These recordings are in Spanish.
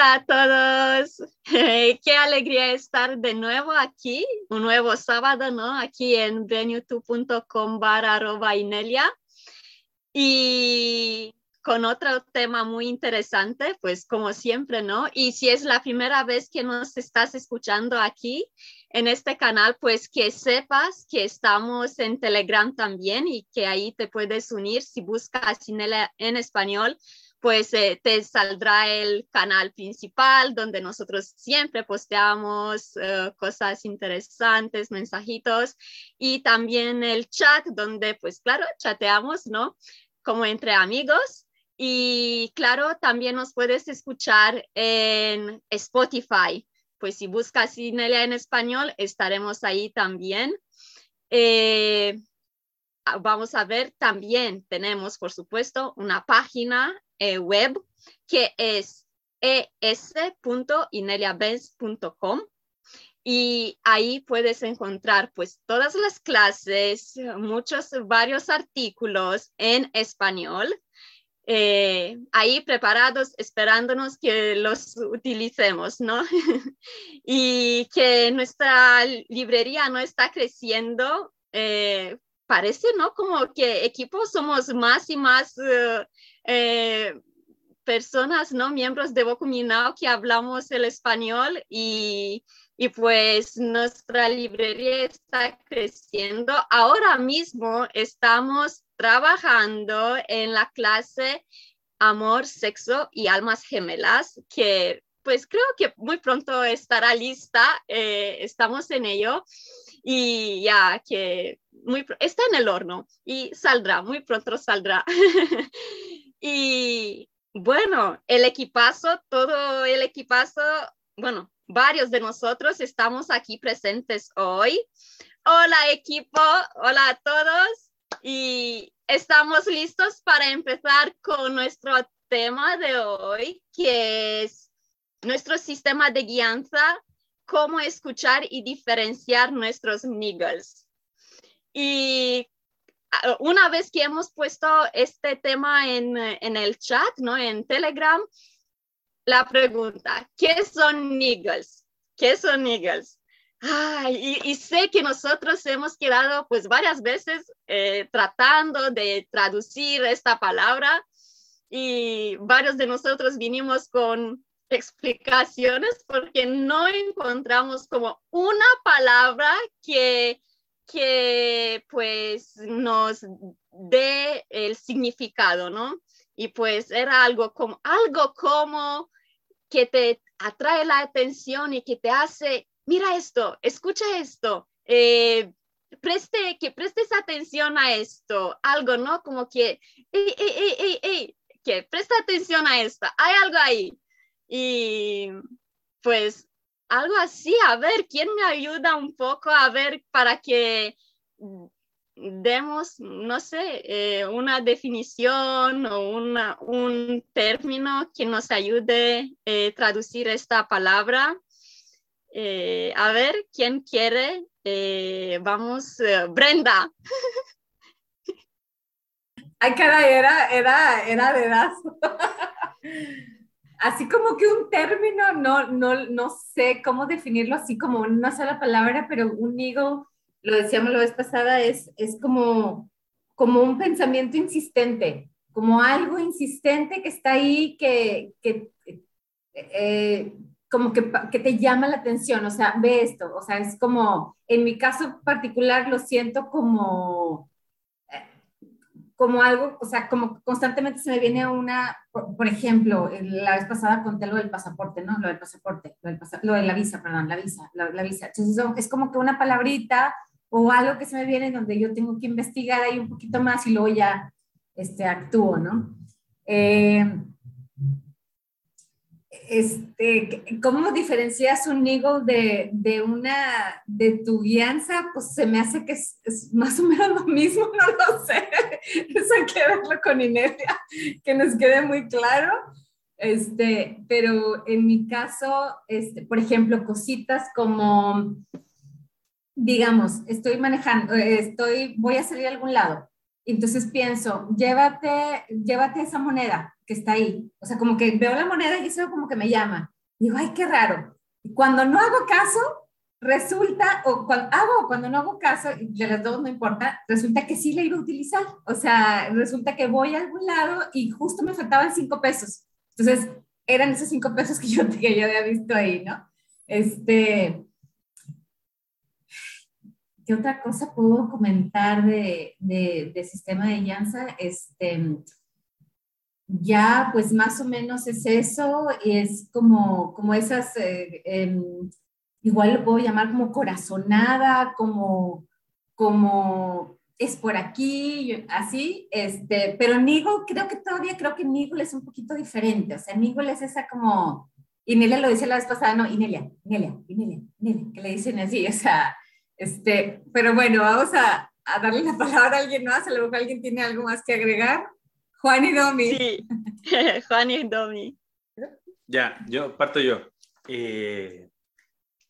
Hola a todos. Qué alegría estar de nuevo aquí, un nuevo sábado, ¿no? Aquí en venyoutube.com barra arroba Inelia. Y con otro tema muy interesante, pues como siempre, ¿no? Y si es la primera vez que nos estás escuchando aquí en este canal, pues que sepas que estamos en Telegram también y que ahí te puedes unir si buscas Inelia en español pues eh, te saldrá el canal principal donde nosotros siempre posteamos eh, cosas interesantes, mensajitos y también el chat donde pues claro, chateamos, ¿no? Como entre amigos. Y claro, también nos puedes escuchar en Spotify. Pues si buscas Inelia en español, estaremos ahí también. Eh, vamos a ver, también tenemos, por supuesto, una página eh, web que es es.ineliabenz.com y ahí puedes encontrar pues todas las clases, muchos, varios artículos en español, eh, ahí preparados, esperándonos que los utilicemos, ¿no? y que nuestra librería no está creciendo. Eh, parece, ¿no? Como que equipos somos más y más eh, personas, ¿no? Miembros de Bocuminao que hablamos el español y, y pues nuestra librería está creciendo. Ahora mismo estamos trabajando en la clase Amor, Sexo y Almas Gemelas, que pues creo que muy pronto estará lista. Eh, estamos en ello y ya que está en el horno y saldrá, muy pronto saldrá. Y bueno, el equipazo, todo el equipazo, bueno, varios de nosotros estamos aquí presentes hoy. Hola equipo, hola a todos y estamos listos para empezar con nuestro tema de hoy, que es nuestro sistema de guianza, cómo escuchar y diferenciar nuestros niggles. Y Ah, una vez que hemos puesto este tema en, en, el chat, ¿no? En Telegram, la pregunta, ¿qué son niggles? ¿Qué son niggles? y, y, sé que nosotros hemos quedado pues varias veces eh, tratando de traducir esta palabra y varios de nosotros vinimos con explicaciones porque no encontramos como una palabra que que pues nos dé el significado, ¿no? Y pues era algo como, algo como que te atrae la atención y que te hace, mira esto, escucha esto, eh, preste, que prestes atención a esto, algo, ¿no? Como que, ey, ey, ey, que presta atención a esto, hay algo ahí. Y pues algo así, a ver, ¿quién me ayuda un poco a ver para que demos, no sé, eh, una definición o un término que nos ayude a eh, traducir esta palabra? Eh, a ver, ¿quién quiere? vamos, Brenda. Ay, caray, era, era, era de. Así como que un término, no, no, no sé cómo definirlo así como una sola palabra, pero un eagle, lo decíamos la vez pasada, es, es como, como un pensamiento insistente, como algo insistente que está ahí, que, que eh, como que, que, te llama la atención, o sea, ve esto, o sea, es como, en mi caso particular lo siento como como algo, o sea, como constantemente se me viene una, por, ejemplo, la vez pasada conté lo del pasaporte, ¿no? Lo del pasaporte, lo, de la visa, perdón, la visa, la, visa. Entonces es como que una palabrita o algo que se me viene donde yo tengo que investigar ahí un poquito más y luego ya este, actúo, ¿no? Eh, este, ¿cómo diferencias un eagle de, de, una, de tu guianza? Pues se me hace que es, más o menos lo mismo, no lo sé. Eso hay que verlo con inercia, que nos quede muy claro. Este, pero en mi caso, este, por ejemplo, cositas como, digamos, estoy manejando, estoy, voy a salir a algún lado. Entonces pienso, llévate, llévate esa moneda que está ahí. O sea, como que veo la moneda y eso como que me llama. Digo, ay, qué raro. Y cuando no hago caso, resulta, o cuando hago cuando no hago caso, de las dos no importa, resulta que sí le iba a utilizar. O sea, resulta que voy a algún lado y justo me faltaban cinco pesos. Entonces, eran esos cinco pesos que yo, que yo había visto ahí, ¿no? Este, ¿Qué otra cosa puedo comentar de, de, sistema de llanza? Este, ya, pues más o menos es eso, es como, como esas, eh, em, igual lo puedo llamar como corazonada, como, como es por aquí, así, este, pero Nigel, creo que todavía creo que Nigel es un poquito diferente, o sea, Nigel es esa como, y Nelia lo decía la vez pasada, no, Inelia, Inelia, Inelia, Inelia, que le dicen así, o sea, este, pero bueno, vamos a, a darle la palabra a alguien más, a lo mejor alguien tiene algo más que agregar. Juan y Domi. Sí, Juan y Domi. Ya, yo parto yo. Eh,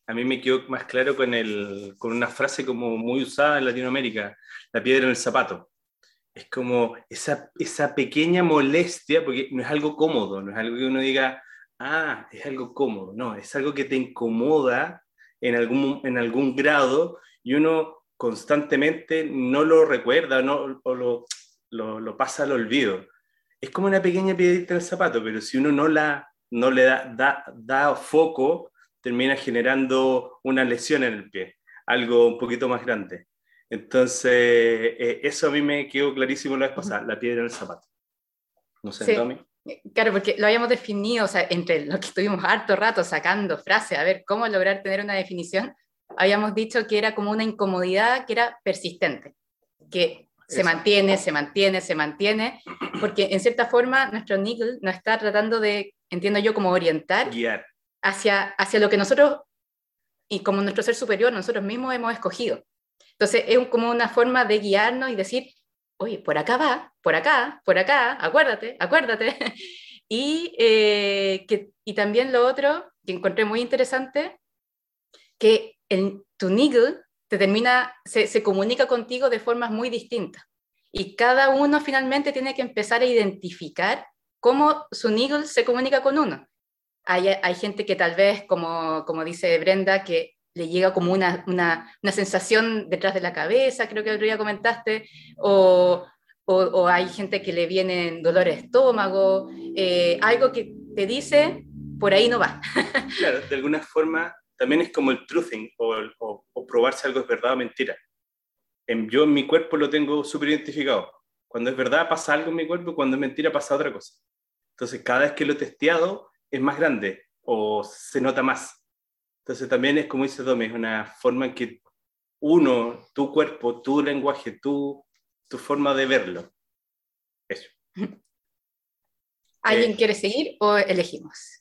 a mí me quedó más claro con, el, con una frase como muy usada en Latinoamérica, la piedra en el zapato. Es como esa, esa pequeña molestia, porque no es algo cómodo, no es algo que uno diga, ah, es algo cómodo, no, es algo que te incomoda en algún, en algún grado y uno constantemente no lo recuerda no, o lo, lo, lo, pasa al olvido. Es como una pequeña piedrita en el zapato, pero si uno no, la, no le da, da, da foco, termina generando una lesión en el pie, algo un poquito más grande. Entonces, eh, eso a mí me quedó clarísimo la vez pasada, la piedra en el zapato. No sé, Tommy. Claro, porque lo habíamos definido, o sea, entre lo que estuvimos harto rato sacando frases, a ver cómo lograr tener una definición, habíamos dicho que era como una incomodidad que era persistente, que se mantiene, se mantiene, se mantiene, porque en cierta forma nuestro Nigel nos está tratando de, entiendo yo, como orientar Guiar. Hacia, hacia lo que nosotros, y como nuestro ser superior, nosotros mismos hemos escogido. Entonces es como una forma de guiarnos y decir, oye, por acá va, por acá, por acá, acuérdate, acuérdate. y, eh, que, y también lo otro que encontré muy interesante, que el, tu niggle te termina, se, se comunica contigo de formas muy distintas. Y cada uno finalmente tiene que empezar a identificar cómo su niggle se comunica con uno. Hay, hay, gente que tal vez, como, como dice Brenda, que le llega como una, una, una, sensación detrás de la cabeza, creo que el otro día comentaste, o, o, o hay gente que le vienen dolor de estómago, eh, algo que te dice, por ahí no va. claro, de alguna forma también es como el truthing, o, o, o probar si algo es verdad o mentira. En, yo en mi cuerpo lo tengo súper identificado. Cuando es verdad pasa algo en mi cuerpo, cuando es mentira pasa otra cosa. Entonces, cada vez que lo he testeado es más grande o se nota más. Entonces también es como dice Domi, es una forma en que uno, tu cuerpo, tu lenguaje, tu, tu forma de verlo. Eso. ¿Alguien eh, quiere seguir o elegimos?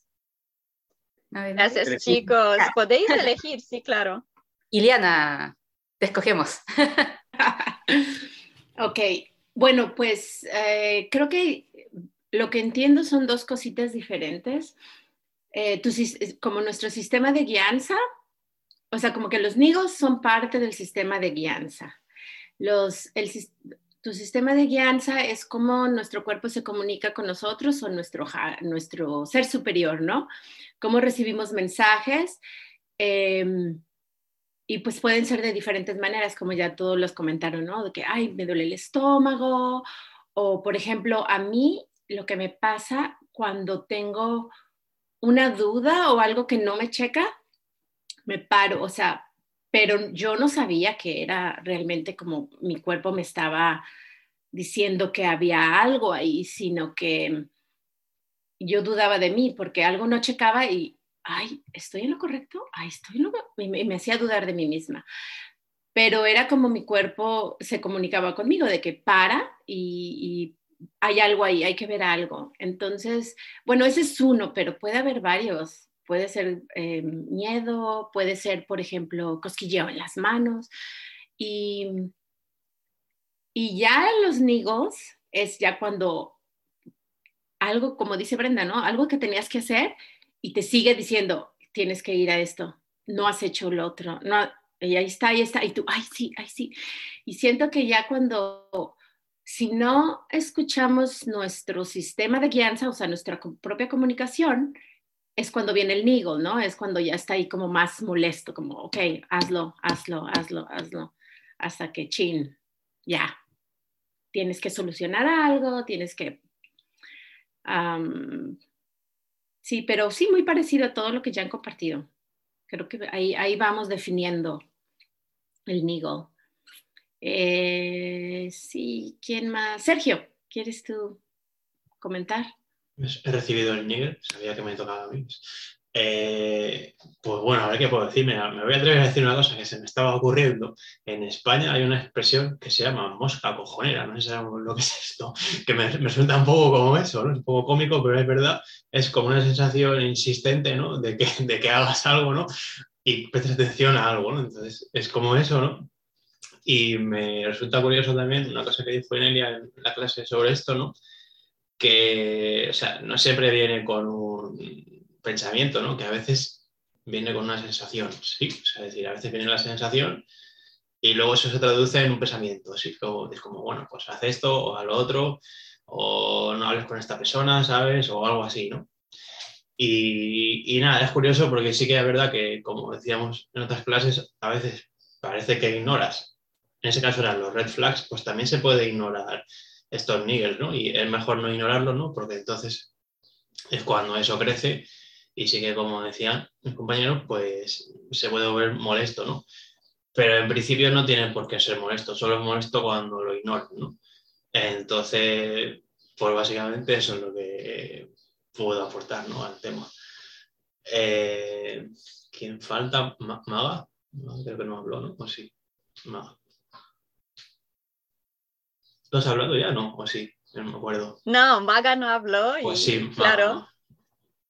Gracias chicos. Podéis elegir, sí, claro. Iliana, te escogemos. ok, bueno, pues eh, creo que lo que entiendo son dos cositas diferentes. Eh, como nuestro sistema de guianza, o sea, como que los nigos son parte del sistema de guianza. Los, el, tu sistema de guianza es como nuestro cuerpo se comunica con nosotros o nuestro, nuestro ser superior, ¿no? Cómo recibimos mensajes. Em, y pues pueden ser de diferentes maneras, como ya todos los comentaron, ¿no? De que, ay, me duele el estómago. O, por ejemplo, a mí lo que me pasa cuando tengo una duda o algo que no me checa, me paro, o sea, pero yo no sabía que era realmente como mi cuerpo me estaba diciendo que había algo ahí, sino que yo dudaba de mí porque algo no checaba y, ay, ¿estoy en lo correcto? Ay, estoy en lo... Y me, me hacía dudar de mí misma. Pero era como mi cuerpo se comunicaba conmigo de que para y, y hay algo ahí, hay que ver algo. Entonces, bueno, ese es uno, pero puede haber varios. Puede ser eh, miedo, puede ser, por ejemplo, cosquilleo en las manos. Y, y ya los nigos es ya cuando algo, como dice Brenda, ¿no? Algo que tenías que hacer y te sigue diciendo, tienes que ir a esto, no has hecho lo otro, no, y ahí está, ahí está, y tú, ay, sí, ay, sí. Y siento que ya cuando si no escuchamos nuestro sistema de guianza, o sea, nuestra propia comunicación, es cuando viene el niggle, ¿no? Es cuando ya está ahí como más molesto, como, ok, hazlo, hazlo, hazlo, hazlo, hasta que chin, ya, tienes que solucionar algo, tienes que... sí, pero sí, muy parecido a todo lo que ya han compartido. Creo que ahí, ahí vamos definiendo el niggle. Eh, sí, ¿quién más? Sergio, ¿quieres tú comentar? He recibido el niggle, sabía que me tocaba a mí. Eh, pues bueno, a ver qué puedo decir. me voy a atrever a decir una cosa que se me estaba ocurriendo. En España hay una expresión que se llama mosca cojonera. No sé lo que es esto, que me, me un poco como eso, ¿no? Es un poco cómico, pero es verdad. Es como una sensación insistente, ¿no? De que, de que hagas algo, ¿no? Y prestes atención a algo, ¿no? Entonces es como eso, ¿no? Y me resulta curioso también una cosa que dijo Enelia en la clase sobre esto, ¿no? Que, o sea, no siempre viene con un pensamiento, ¿no? Que a veces viene con una sensación, ¿sí? O sea, es decir, a veces viene la sensación y luego eso se traduce en un pensamiento, así como, es como, bueno, pues haz esto o haz lo otro, o no hables con esta persona, ¿sabes? O algo así, ¿no? Y, y, nada, es curioso porque sí que es verdad que, como decíamos en otras clases, a veces parece que ignoras en ese caso eran los red flags, pues también se puede ignorar estos niggles, ¿no? Y es mejor no ignorarlos, ¿no? Porque entonces es cuando eso crece y sí que, como decían mis compañeros, pues se puede ver molesto, ¿no? Pero en principio no tiene por qué ser molesto, solo es molesto cuando lo ignoran, ¿no? Entonces, pues básicamente eso es lo que puedo aportar, ¿no? Al tema. Eh, ¿Quién falta? ¿Maga? Creo que no habló, ¿no? ¿O sí? Maga. ¿Lo has hablado ya? No, o sí, no me acuerdo. No, Maga no habló. Y, pues sí, claro.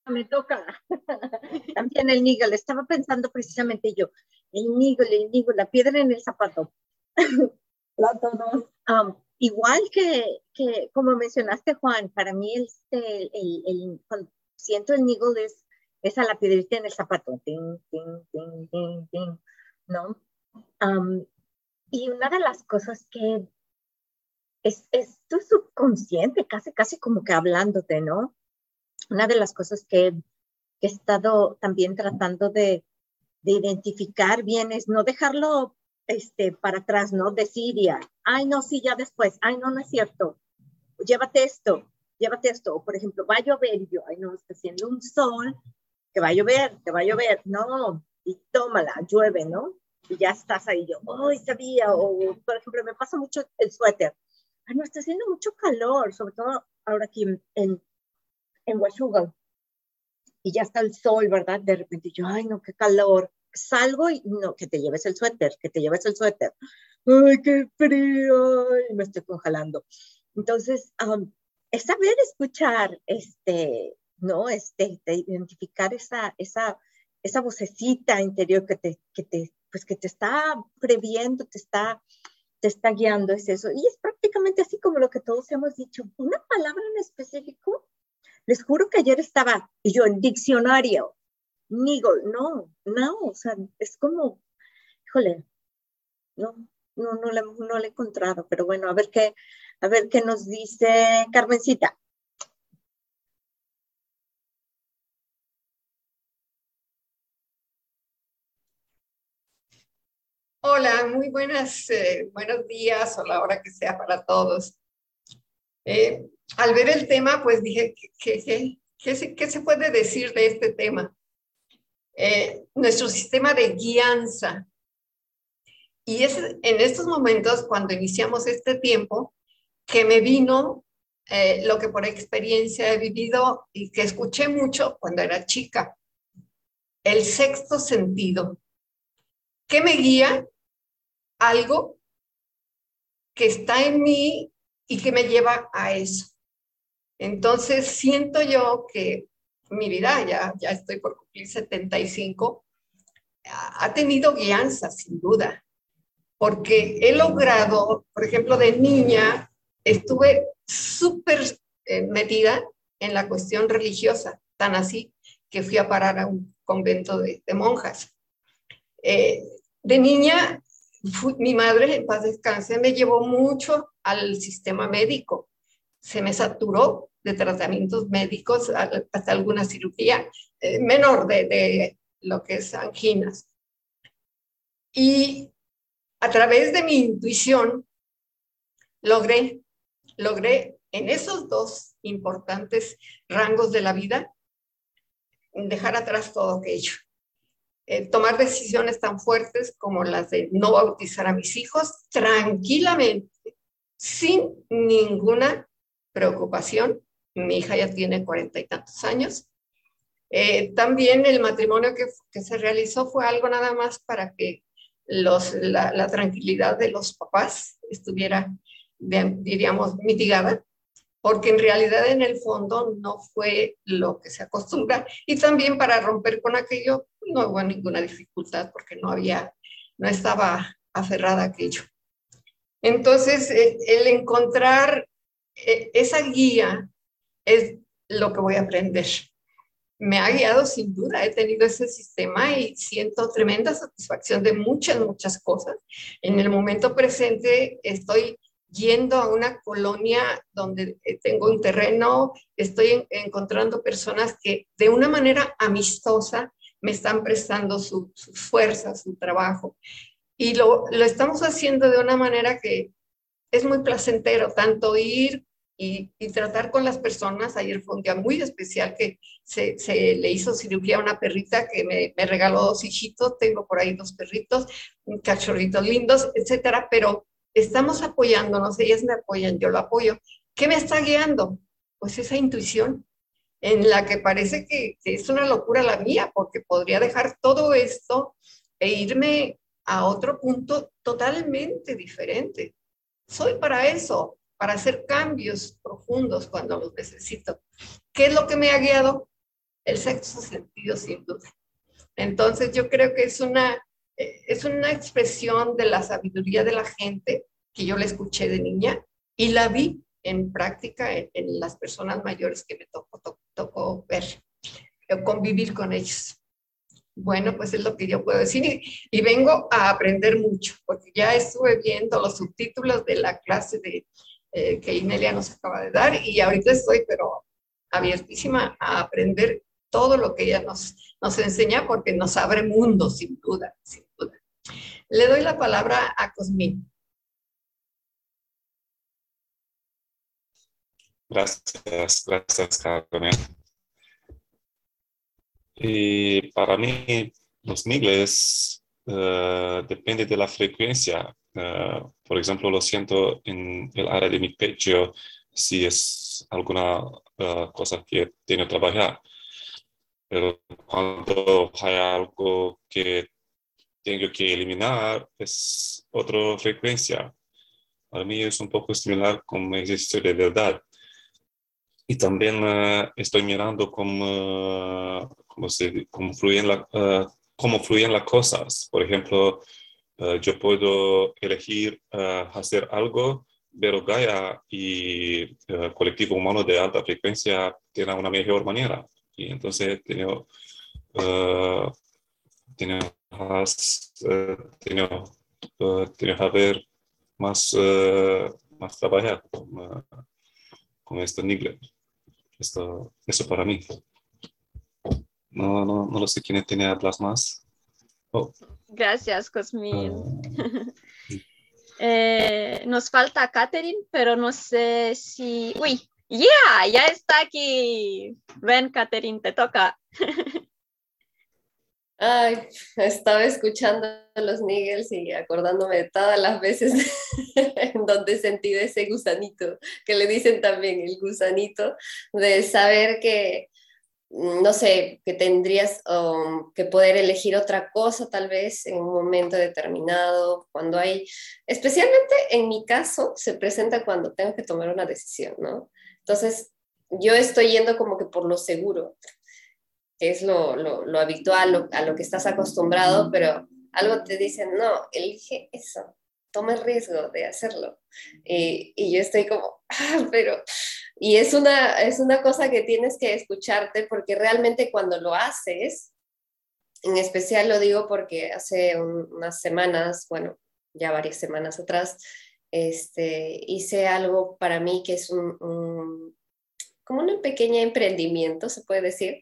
Me toca. También el Nigel, estaba pensando precisamente yo, el Nigel, el Nigel, la piedra en el zapato. um, igual que, que, como mencionaste, Juan, para mí este, el, el, cuando siento el Nigel es, es a la piedrita en el zapato. Ting, ting, ting, ting, ting, ¿no? Um, y una de las cosas que es, es tu subconsciente, casi, casi como que hablándote, ¿no? Una de las cosas que, he estado también tratando de, de, identificar bien es no dejarlo este, para atrás, ¿no? Decir ya, ay, no, sí, ya después, ay, no, no es cierto, llévate esto, llévate esto, o por ejemplo, va a llover, y yo, ay, no, está haciendo un sol, que va a llover, que va a llover, no, y tómala, llueve, ¿no? Y ya estás ahí, yo, ay, sabía, o por ejemplo, me pasa mucho el suéter, no, está haciendo mucho calor, sobre todo ahora aquí en, en, en Y ya está el sol, ¿verdad? De repente yo, ay, no, qué calor. Salgo y no, que te lleves el suéter, que te lleves el suéter. Ay, qué frío, me estoy congelando. Entonces, es saber escuchar, este, ¿no? Este, identificar esa, esa, esa vocecita interior que te, que te, pues que te está previendo, te está te está guiando, es eso. Y es prácticamente así como lo que todos hemos dicho. Una palabra en específico, les juro que ayer estaba, yo en diccionario, Niggle, no, no, o sea, es como, híjole, no, no, no le, no le he encontrado, pero bueno, a ver qué, a ver qué nos dice Carmencita. Hola, muy buenas, eh, buenos días o la hora que sea para todos. Eh, al ver el tema, pues dije, ¿qué, se, puede decir de este tema? Eh, nuestro sistema de guianza. Y es en estos momentos, cuando iniciamos este tiempo, que me vino lo que por experiencia he vivido y que escuché mucho cuando era chica, el sexto sentido. ¿Qué me guía? Algo que está en mí y que me lleva a eso. Entonces siento yo que mi vida, ya, ya estoy por cumplir 75, ha tenido guianza, sin duda, porque he logrado, por ejemplo, de niña, estuve súper eh, metida en la cuestión religiosa, tan así que fui a parar a un convento de, monjas. Eh, de niña mi madre, en paz descanse, me llevó mucho al sistema médico. Se me saturó de tratamientos médicos, hasta alguna cirugía eh, menor de, de lo que es anginas. Y a través de mi intuición logré, logré en esos dos importantes rangos de la vida dejar atrás todo aquello. Eh, tomar decisiones tan fuertes como las de no bautizar a mis hijos tranquilamente, sin ninguna preocupación. Mi hija ya tiene cuarenta y tantos años. Eh, también el matrimonio que, que, se realizó fue algo nada más para que los, la, la tranquilidad de los papás estuviera, diríamos, mitigada porque en realidad en el fondo no fue lo que se acostumbra. Y también para romper con aquello no hubo ninguna dificultad porque no había, no estaba aferrada a aquello. Entonces, eh, el encontrar eh, esa guía es lo que voy a aprender. Me ha guiado sin duda, he tenido ese sistema y siento tremenda satisfacción de muchas, muchas cosas. En el momento presente estoy yendo a una colonia donde eh, tengo un terreno, estoy encontrando personas que de una manera amistosa me están prestando su, su fuerza, su trabajo. Y lo, lo, estamos haciendo de una manera que es muy placentero, tanto ir y, y, tratar con las personas. Ayer fue un día muy especial que se, se le hizo cirugía a una perrita que me, me, regaló dos hijitos, tengo por ahí dos perritos, cachorritos lindos, etcétera, pero estamos apoyándonos, ellas me apoyan, yo lo apoyo. ¿Qué me está guiando? Pues esa intuición en la que parece que, es una locura la mía, porque podría dejar todo esto e irme a otro punto totalmente diferente. Soy para eso, para hacer cambios profundos cuando los necesito. ¿Qué es lo que me ha guiado? El sexto sentido, sin duda. Entonces yo creo que es una eh, es una expresión de la sabiduría de la gente que yo la escuché de niña y la vi en práctica en, las personas mayores que me tocó, tocó, ver, eh, convivir con ellos. Bueno, pues es lo que yo puedo decir y, vengo a aprender mucho, porque ya estuve viendo los subtítulos de la clase de, eh, que Inelia nos acaba de dar y ahorita estoy, pero abiertísima a aprender todo lo que ella nos, nos enseña porque nos abre mundo, sin duda, sin le doy la palabra a Cosmín. Gracias, gracias, Carmen. Para mí, los niveles uh, depende de la frecuencia. Uh, por ejemplo, lo siento en el área de mi pecho si es alguna uh, cosa que tengo que trabajar. Pero cuando hay algo que tengo que eliminar es otra frecuencia. Para mí es un poco similar con el ejercicio de verdad. Y también uh, estoy mirando cómo, uh, cómo, se, cómo, fluyen uh, cómo fluyen las cosas. Por ejemplo, yo puedo elegir hacer algo, pero Gaia y el colectivo humano de alta frecuencia tienen una mejor manera. Y entonces has uh, uh, haber más, más trabajar con, con este nivel. Esto, eso para mí. No, no, no lo sé quién tiene hablas más. Oh. Gracias, Cosmin. eh, nos falta Catherine, pero no sé si... Uy, ya, yeah, ya está aquí. Ven, Catherine, te toca. Ay, estaba escuchando a los Niggles y acordándome de todas las veces en donde sentido ese gusanito, que le dicen también el gusanito, de saber que, mm, no sé, que tendrías um, que poder elegir otra cosa tal vez en un momento determinado, cuando hay, especialmente en mi caso, se presenta cuando tengo que tomar una decisión, ¿no? Entonces, yo estoy yendo como que por lo seguro, que es lo, lo, lo habitual, a lo que estás acostumbrado, pero algo te dice, no, elige eso, toma el riesgo de hacerlo. Y, y, yo estoy como, ah, pero, y es una, es una cosa que tienes que escucharte porque realmente cuando lo haces, en especial lo digo porque hace un, unas semanas, bueno, ya varias semanas atrás, este, hice algo para mí que es un, como un pequeño emprendimiento, se puede decir,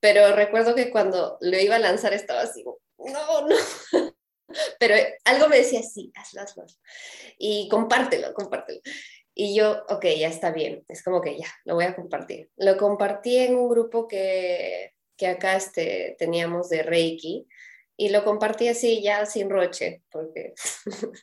pero recuerdo que cuando lo iba a lanzar estaba así, no, no, pero algo me decía, sí, hazlo, hazlo, y compártelo, compártelo. Y yo, ok, ya está bien, es como que ya, lo voy a compartir. Lo compartí en un grupo que, que acá este, teníamos de Reiki y lo compartí así ya sin roche, porque...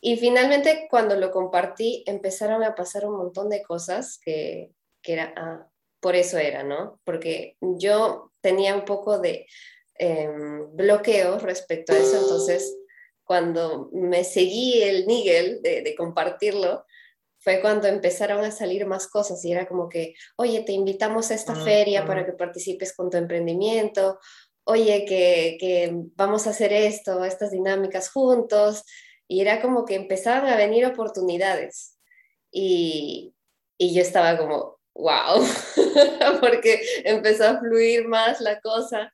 y finalmente cuando lo compartí empezaron a pasar un montón de cosas que, que era, ah, por eso era, ¿no? Porque yo tenía un poco de eh, bloqueo respecto a eso, entonces cuando me seguí el Nigel de, de compartirlo, fue cuando empezaron a salir más cosas y era como que, oye, te invitamos a esta Ah, feria para que participes con tu emprendimiento, oye, que, que vamos a hacer esto, estas dinámicas juntos. Y era como que empezaban a venir oportunidades. Y, y yo estaba como, wow, porque empezó a fluir más la cosa.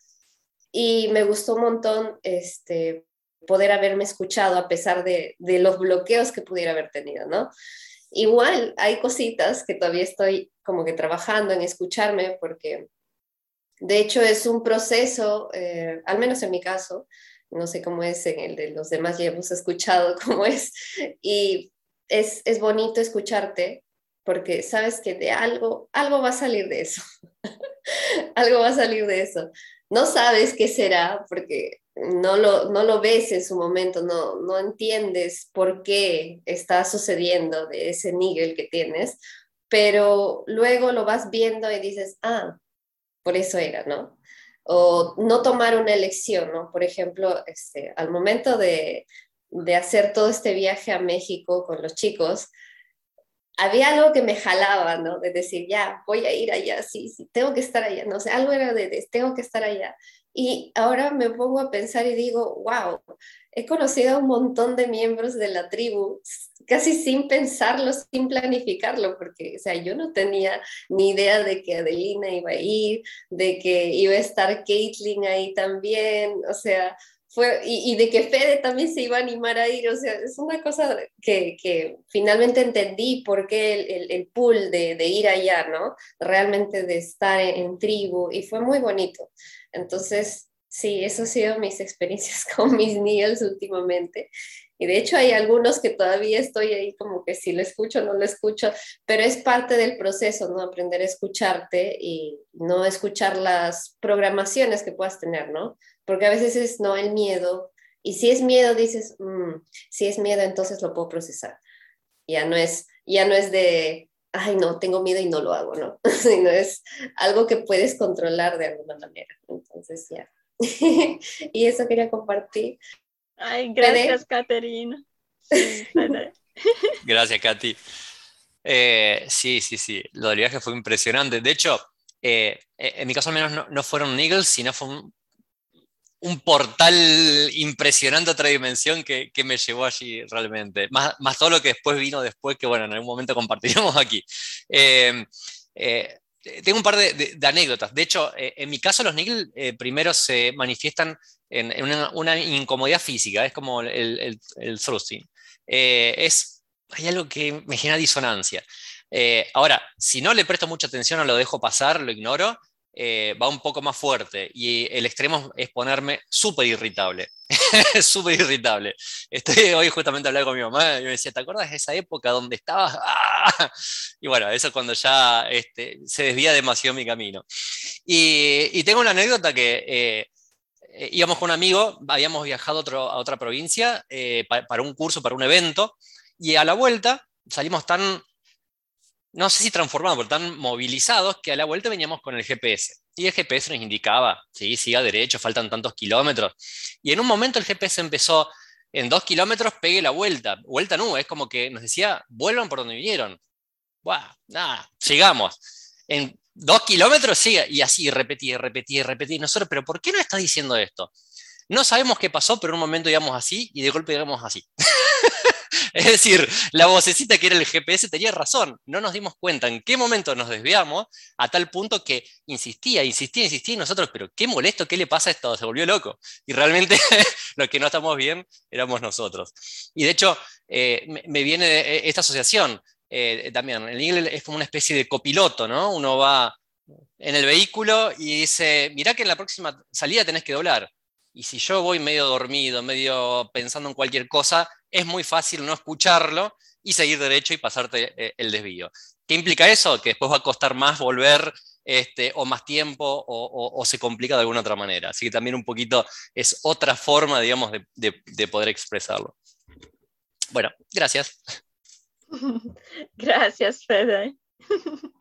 Y me gustó un montón este, poder haberme escuchado a pesar de, de los bloqueos que pudiera haber tenido, ¿no? Igual hay cositas que todavía estoy como que trabajando en escucharme porque de hecho es un proceso, eh, al menos en mi caso, no sé cómo es en el de los demás, ya hemos escuchado cómo es, y es, es bonito escucharte porque sabes que de algo, algo va a salir de eso, algo va a salir de eso. No sabes qué será porque no lo, no lo ves en su momento, no, no entiendes por qué está sucediendo de ese nivel que tienes, pero luego lo vas viendo y dices, ah, por eso era, ¿no? O no tomar una elección, ¿no? Por ejemplo, este, al momento de, de hacer todo este viaje a México con los chicos, había algo que me jalaba, ¿no? De decir, ya, voy a ir allá, sí, sí, tengo que estar allá, no sé, algo era de, de tengo que estar allá. Y ahora me pongo a pensar y digo, wow, he conocido a un montón de miembros de la tribu, casi sin pensarlo, sin planificarlo, porque, o sea, yo no tenía ni idea de que Adelina iba a ir, de que iba a estar Caitlin ahí también, o sea, fue, y, y, de que Fede también se iba a animar a ir, o sea, es una cosa que, que finalmente entendí por qué el, el, el pool de, de, ir allá, ¿no? Realmente de estar en, en tribu, y fue muy bonito. Entonces, sí, eso ha sido mis experiencias con mis Niels últimamente. Y de hecho hay algunos que todavía estoy ahí como que si lo escucho, no lo escucho, pero es parte del proceso, ¿no? Aprender a escucharte y no escuchar las programaciones que puedas tener, ¿no? Porque a veces es, no, el miedo. Y si es miedo, dices, mmm, si es miedo, entonces lo puedo procesar. Ya no es, ya no es de, ay, no, tengo miedo y no lo hago, ¿no? Sino es algo que puedes controlar de alguna manera. Entonces, ya. y eso quería compartir. Ay, gracias, Caterina. Sí, gracias, Katy. Eh, sí, sí, sí. Lo del viaje fue impresionante. De hecho, eh, en mi caso al menos no, no fueron Eagles, sino fue un, un, portal impresionante a otra dimensión que, que, me llevó allí realmente. Más, más todo lo que después vino después, que bueno, en algún momento compartiremos aquí. Eh, tengo un par de, de, de, anécdotas. De hecho, eh, en mi caso, los Nigel eh, primero se manifiestan en, en una, una, incomodidad física, es como el, el, el thrusting. Eh, es, hay algo que me genera disonancia. ahora, si no le presto mucha atención o lo dejo pasar, lo ignoro, va un poco más fuerte y el extremo es ponerme súper irritable. súper irritable. Estoy hoy justamente hablando con mi mamá y me decía, ¿te acuerdas de esa época donde estabas? ¡Ah! Y bueno, eso es cuando ya este, se desvía demasiado mi camino. Y, y tengo una anécdota que eh, íbamos con un amigo, habíamos viajado a, otra provincia eh, para, para un curso, para un evento, y a la vuelta salimos tan no sé si transformados, pero tan movilizados que a la vuelta veníamos con el GPS. Y el GPS nos indicaba, sí, siga derecho, faltan tantos kilómetros. Y en un momento el GPS empezó, en dos kilómetros pegue la vuelta, vuelta no, es como que nos decía, vuelvan por donde vinieron. Buah, nada, sigamos. En dos kilómetros siga, y así repetí, repetí, repetí. Nosotros, pero ¿por qué no está diciendo esto? No sabemos qué pasó, pero en un momento íbamos así y de golpe íbamos así. Es decir, la vocecita que era el GPS tenía razón. No nos dimos cuenta en qué momento nos desviamos a tal punto que insistía, insistía, insistía y nosotros, pero qué molesto, ¿qué le pasa a esto? Se volvió loco. Y realmente los que no estamos bien éramos nosotros. Y de hecho, eh, me, viene eh, esta asociación eh, también. El inglés es como una especie de copiloto, ¿no? Uno va en el vehículo y dice, mirá que en la próxima salida tenés que doblar. Y si yo voy medio dormido, medio pensando en cualquier cosa, es muy fácil no escucharlo y seguir derecho y pasarte eh, el desvío. ¿Qué implica eso? Que después va a costar más volver este, o más tiempo o, se complica de alguna otra manera. Así que también un poquito es otra forma, digamos, de, poder expresarlo. Bueno, gracias. Gracias, Fede.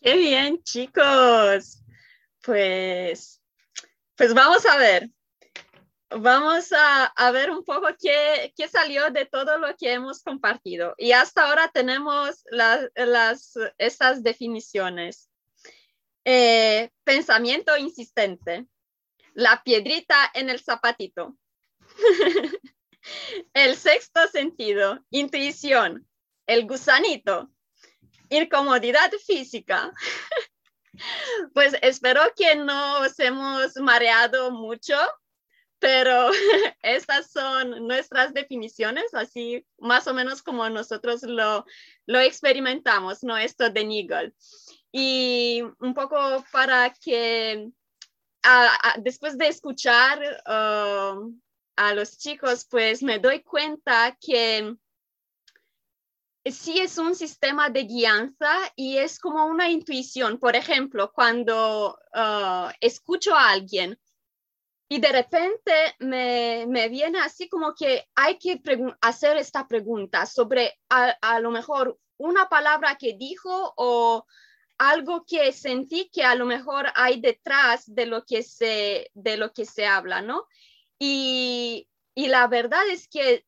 Qué bien, chicos. Pues, pues vamos a ver. Vamos a, ver un poco qué, salió de todo lo que hemos compartido. Y hasta ahora tenemos las, estas definiciones. Eh, pensamiento insistente. La piedrita en el zapatito. el sexto sentido. Intuición. El gusanito incomodidad física. Pues espero que no os hemos mareado mucho, pero estas son nuestras definiciones, así más o menos como nosotros lo, lo experimentamos, ¿no? Esto de Nigel. Y un poco para que después de escuchar uh, a los chicos, pues me doy cuenta que sí es un sistema de guianza y es como una intuición. Por ejemplo, cuando ah, escucho a alguien y de repente me, viene así como que hay que hacer esta pregunta sobre a, lo mejor una palabra que dijo o algo que sentí que a lo mejor hay detrás de lo que se, de lo que se habla, ¿no? Y, la verdad es que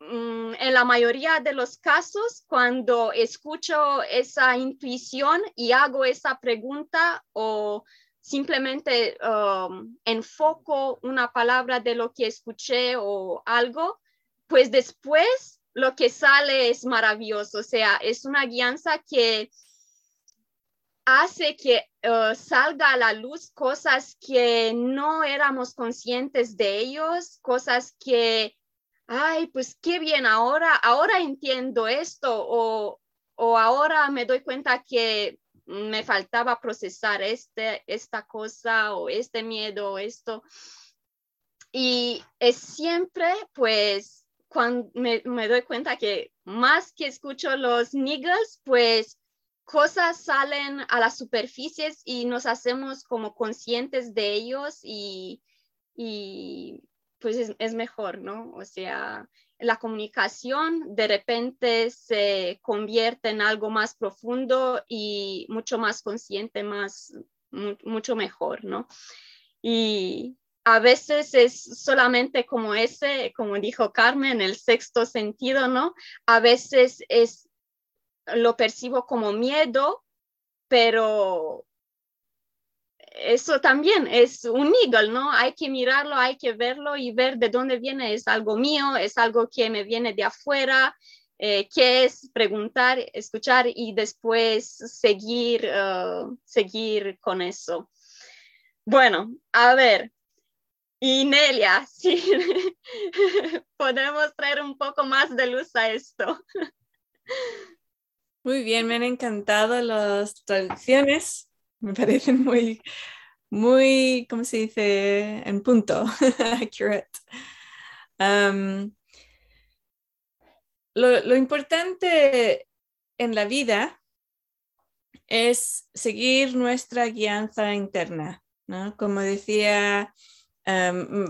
Mm, en la mayoría de los casos, cuando escucho esa intuición y hago esa pregunta o simplemente um, enfoco una palabra de lo que escuché o algo, pues después lo que sale es maravilloso. O sea, es una guianza que hace que uh, salga a la luz cosas que no éramos conscientes de ellos, cosas que ay, pues qué bien, ahora, ahora entiendo esto o, ahora me doy cuenta que me faltaba procesar este, esta cosa o este miedo o esto. Y es siempre, pues, cuando me, doy cuenta que más que escucho los niggas, pues cosas salen a las superficies y nos hacemos como conscientes de ellos y, y pues es, mejor, ¿no? O sea, la comunicación de repente se convierte en algo más profundo y mucho más consciente, más, mucho mejor, ¿no? Y a veces es solamente como ese, como dijo Carmen, el sexto sentido, ¿no? A veces es, lo percibo como miedo, pero eso también es un eagle, ¿no? Hay que mirarlo, hay que verlo y ver de dónde viene. Es algo mío, es algo que me viene de afuera, eh, qué es preguntar, escuchar y después seguir, uh, seguir con eso. Bueno, a ver, y Nelia, sí, podemos traer un poco más de luz a esto. Muy bien, me han encantado las traducciones me parecen muy, muy, ¿cómo se dice? En punto, accurate. lo, importante en la vida es seguir nuestra guianza interna, ¿no? Como decía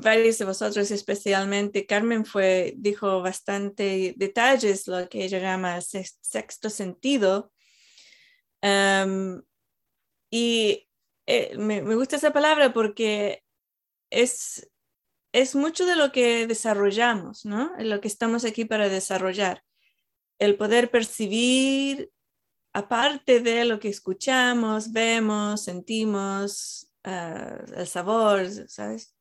varios de vosotros, especialmente Carmen, fue, dijo bastante detalles, lo que ella llama sexto sentido. Y eh, me, gusta esa palabra porque es, es mucho de lo que desarrollamos, ¿no? Lo que estamos aquí para desarrollar. El poder percibir, aparte de lo que escuchamos, vemos, sentimos, ah, el sabor, ¿sabes?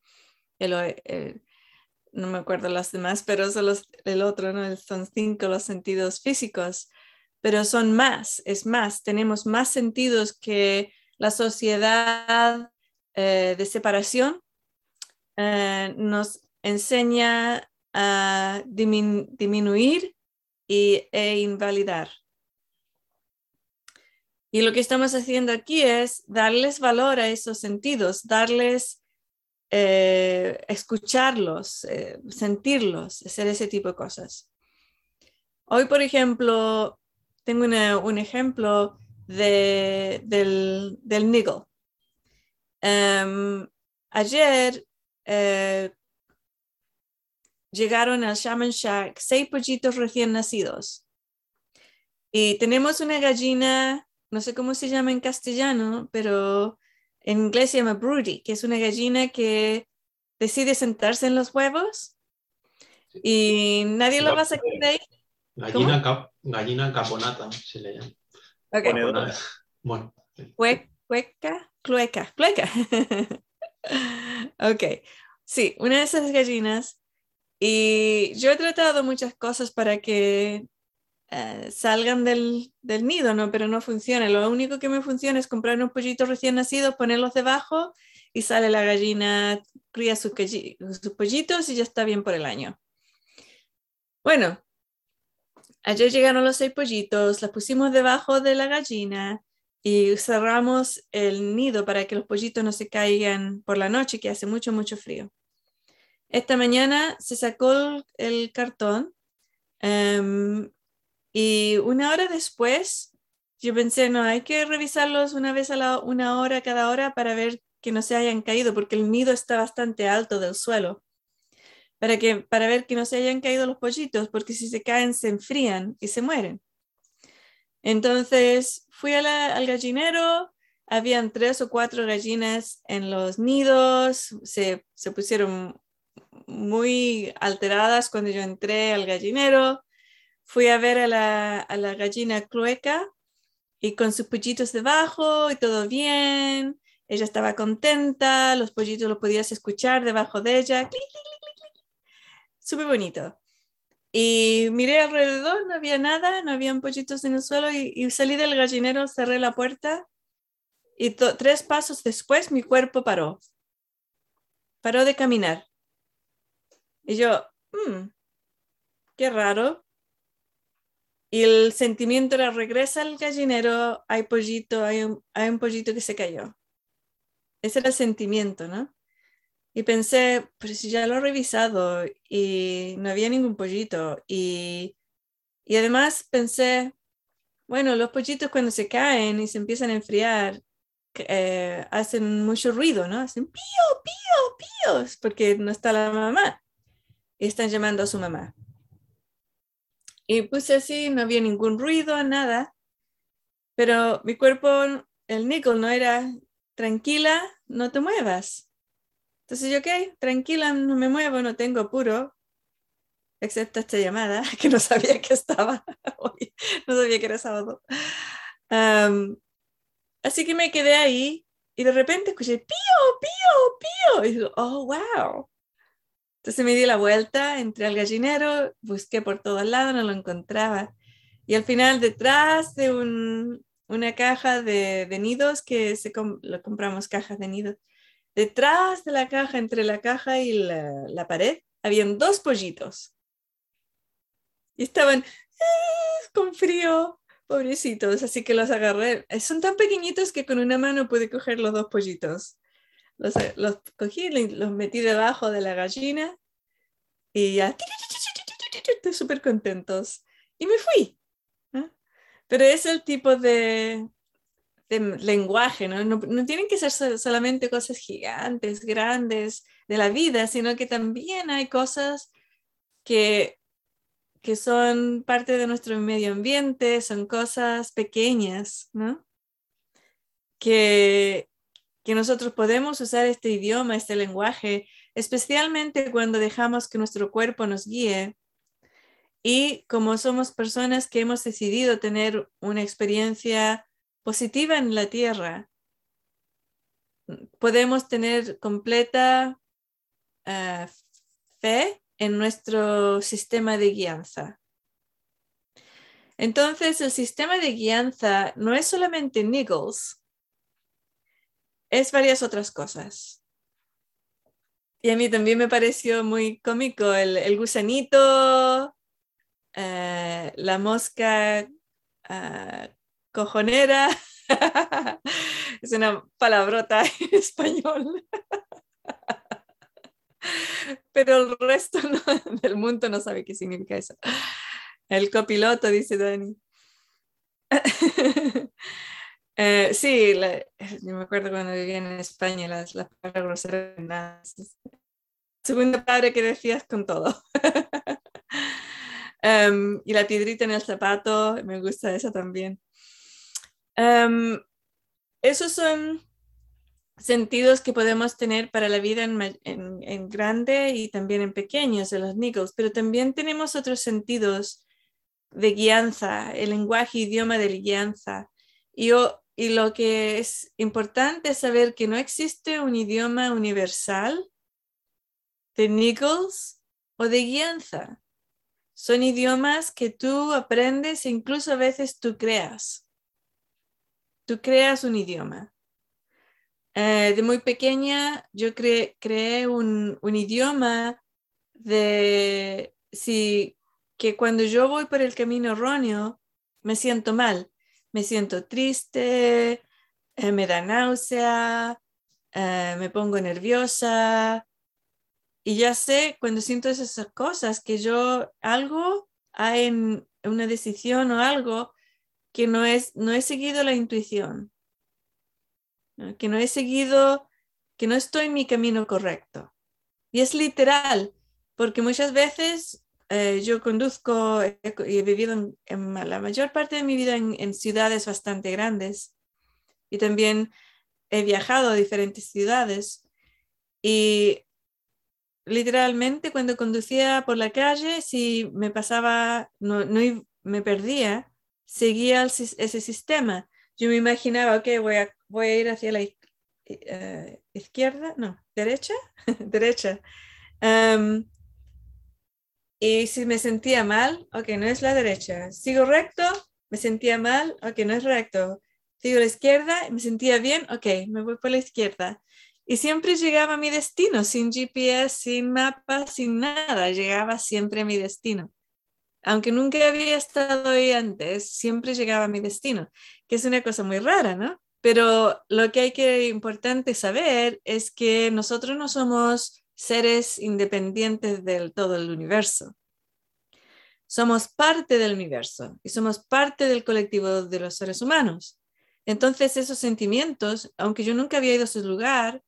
No me acuerdo las demás, pero son los, el otro, ¿no? Son cinco los sentidos físicos, pero son más, es más, tenemos más sentidos que la sociedad eh, de separación eh, nos enseña a dimin- disminuir y, e invalidar. Y lo que estamos haciendo aquí es darles valor a esos sentidos, darles, eh, escucharlos, eh, sentirlos, hacer ese tipo de cosas. Hoy, por ejemplo, tengo un ejemplo de, del, del niggle. Em, ayer eh, llegaron al Shaman Shack seis pollitos recién nacidos. Y tenemos una gallina, no sé cómo se llama en castellano, pero en inglés se llama broody, que es una gallina que decide sentarse en los huevos y nadie lo va a sacar de ahí. Gallina, cap- gallina caponata se le llama. Ok. Caponata. Bueno, Cue- Cueca, clueca, clueca. ok, sí, una de esas gallinas. Y yo he tratado muchas cosas para que eh, salgan del, del nido, ¿no? Pero no funciona. Lo único que me funciona es comprar unos pollitos recién nacidos, ponerlos debajo y sale la gallina, cría sus, sus pollitos y ya está bien por el año. Bueno, ayer llegaron los seis pollitos, las pusimos debajo de la gallina y cerramos el nido para que los pollitos no se caigan por la noche, que hace mucho, mucho frío. Esta mañana se sacó el, cartón em, y una hora después yo pensé, no, hay que revisarlos una vez a la una hora cada hora para ver que no se hayan caído, porque el nido está bastante alto del suelo. Para, que, para ver que no se hayan caído los pollitos, porque si se caen se enfrían y se mueren. Entonces fui al gallinero, habían tres o cuatro gallinas en los nidos, se, se pusieron muy alteradas cuando yo entré al gallinero. Fui a ver a la, a la gallina clueca y con sus pollitos debajo y todo bien. Ella estaba contenta, los pollitos los podías escuchar debajo de ella. Súper bonito. Y miré alrededor, no había nada, no habían pollitos en el suelo y, salí del gallinero, cerré la puerta y tres pasos después mi cuerpo paró. Paró de caminar. Y yo, "Mm, qué raro. Y el sentimiento era, regresa al gallinero, hay pollito, hay un, hay un pollito que se cayó. Ese era el sentimiento, ¿no? Y pensé, pero si ya lo he revisado y no había ningún pollito. Y, y además pensé, bueno, los pollitos cuando se caen y se empiezan a enfriar, eh, hacen mucho ruido, ¿no? Hacen pío, pío, píos, porque no está la mamá. Y están llamando a su mamá. Y puse así, no había ningún ruido, nada. Pero mi cuerpo, el níquel, no era tranquila, no te muevas. Entonces yo, ok, tranquila, no me muevo, no tengo apuro, excepto esta llamada, que no sabía que estaba hoy, no sabía que era sábado. Así que me quedé ahí y de repente escuché pío, pío, pío. Y digo, oh, wow. Entonces me di la vuelta, entré al gallinero, busqué por todos lados, no lo encontraba. Y al final, detrás de un- una caja de, de nidos, que se com- lo compramos cajas de nidos, detrás de la caja, entre la caja y la, pared, habían dos pollitos. Y estaban eh, con frío, pobrecitos, así que los agarré. Eh, Son tan pequeñitos que con una mano pude coger los dos pollitos. Los, los cogí, los metí debajo de la gallina y ya, estoy súper contentos. Y me fui. Pero es el tipo de, de lenguaje, ¿no? ¿no? no tienen que ser so- solamente cosas gigantes, grandes de la vida, sino que también hay cosas que, que son parte de nuestro medio ambiente, son cosas pequeñas, ¿no? Que, que nosotros podemos usar este idioma, este lenguaje, especialmente cuando dejamos que nuestro cuerpo nos guíe. Y como somos personas que hemos decidido tener una experiencia positiva en la tierra, podemos tener completa ah, fe en nuestro sistema de guianza. Entonces, el sistema de guianza no es solamente niggles, es varias otras cosas. Y a mí también me pareció muy cómico el, gusanito, eh, la mosca ah, cojonera. es una palabrota en español. Pero el resto del mundo no sabe qué significa eso. El copiloto, dice Dani. Eh, sí, yo me acuerdo cuando vivía en España, las, las palabras groseras. Segunda padre que decías con todo. Em, y la piedrita en el zapato, me gusta esa también. Um, esos son sentidos que podemos tener para la vida en, en, grande y también en pequeños, de los niggles, pero también tenemos otros sentidos de guianza, el lenguaje, idioma de guianza. Y, y lo que es importante es saber que no existe un idioma universal de niggles o de guianza. Son idiomas que tú aprendes e incluso a veces tú creas tú creas un idioma. Eh, de muy pequeña yo creé un, idioma de si, que cuando yo voy por el camino erróneo me siento mal, me siento triste, eh, me da náusea, eh, me pongo nerviosa. Y ya sé cuando siento esas cosas que yo algo hay en una decisión o algo que no, es, no he seguido la intuición, que no he seguido, que no estoy en mi camino correcto. Y es literal, porque muchas veces eh, yo conduzco y he vivido en, la mayor parte de mi vida en, ciudades bastante grandes y también he viajado a diferentes ciudades y literalmente cuando conducía por la calle, si me pasaba, no, no me perdía, seguía ese sistema. Yo me imaginaba, ok, voy a, voy a ir hacia la eh, izquierda, no, derecha, derecha. Y si me sentía mal, ok, no es la derecha. Sigo recto, me sentía mal, ok, no es recto. Sigo a la izquierda, me sentía bien, ok, me voy por la izquierda. Y siempre llegaba a mi destino, sin GPS, sin mapa, sin nada, llegaba siempre a mi destino aunque nunca había estado ahí antes, siempre llegaba a mi destino, que es una cosa muy rara, ¿no? Pero lo que hay que importante saber es que nosotros no somos seres independientes del todo el universo. Somos parte del universo y somos parte del colectivo de los seres humanos. Entonces esos sentimientos, aunque yo nunca había ido a ese lugar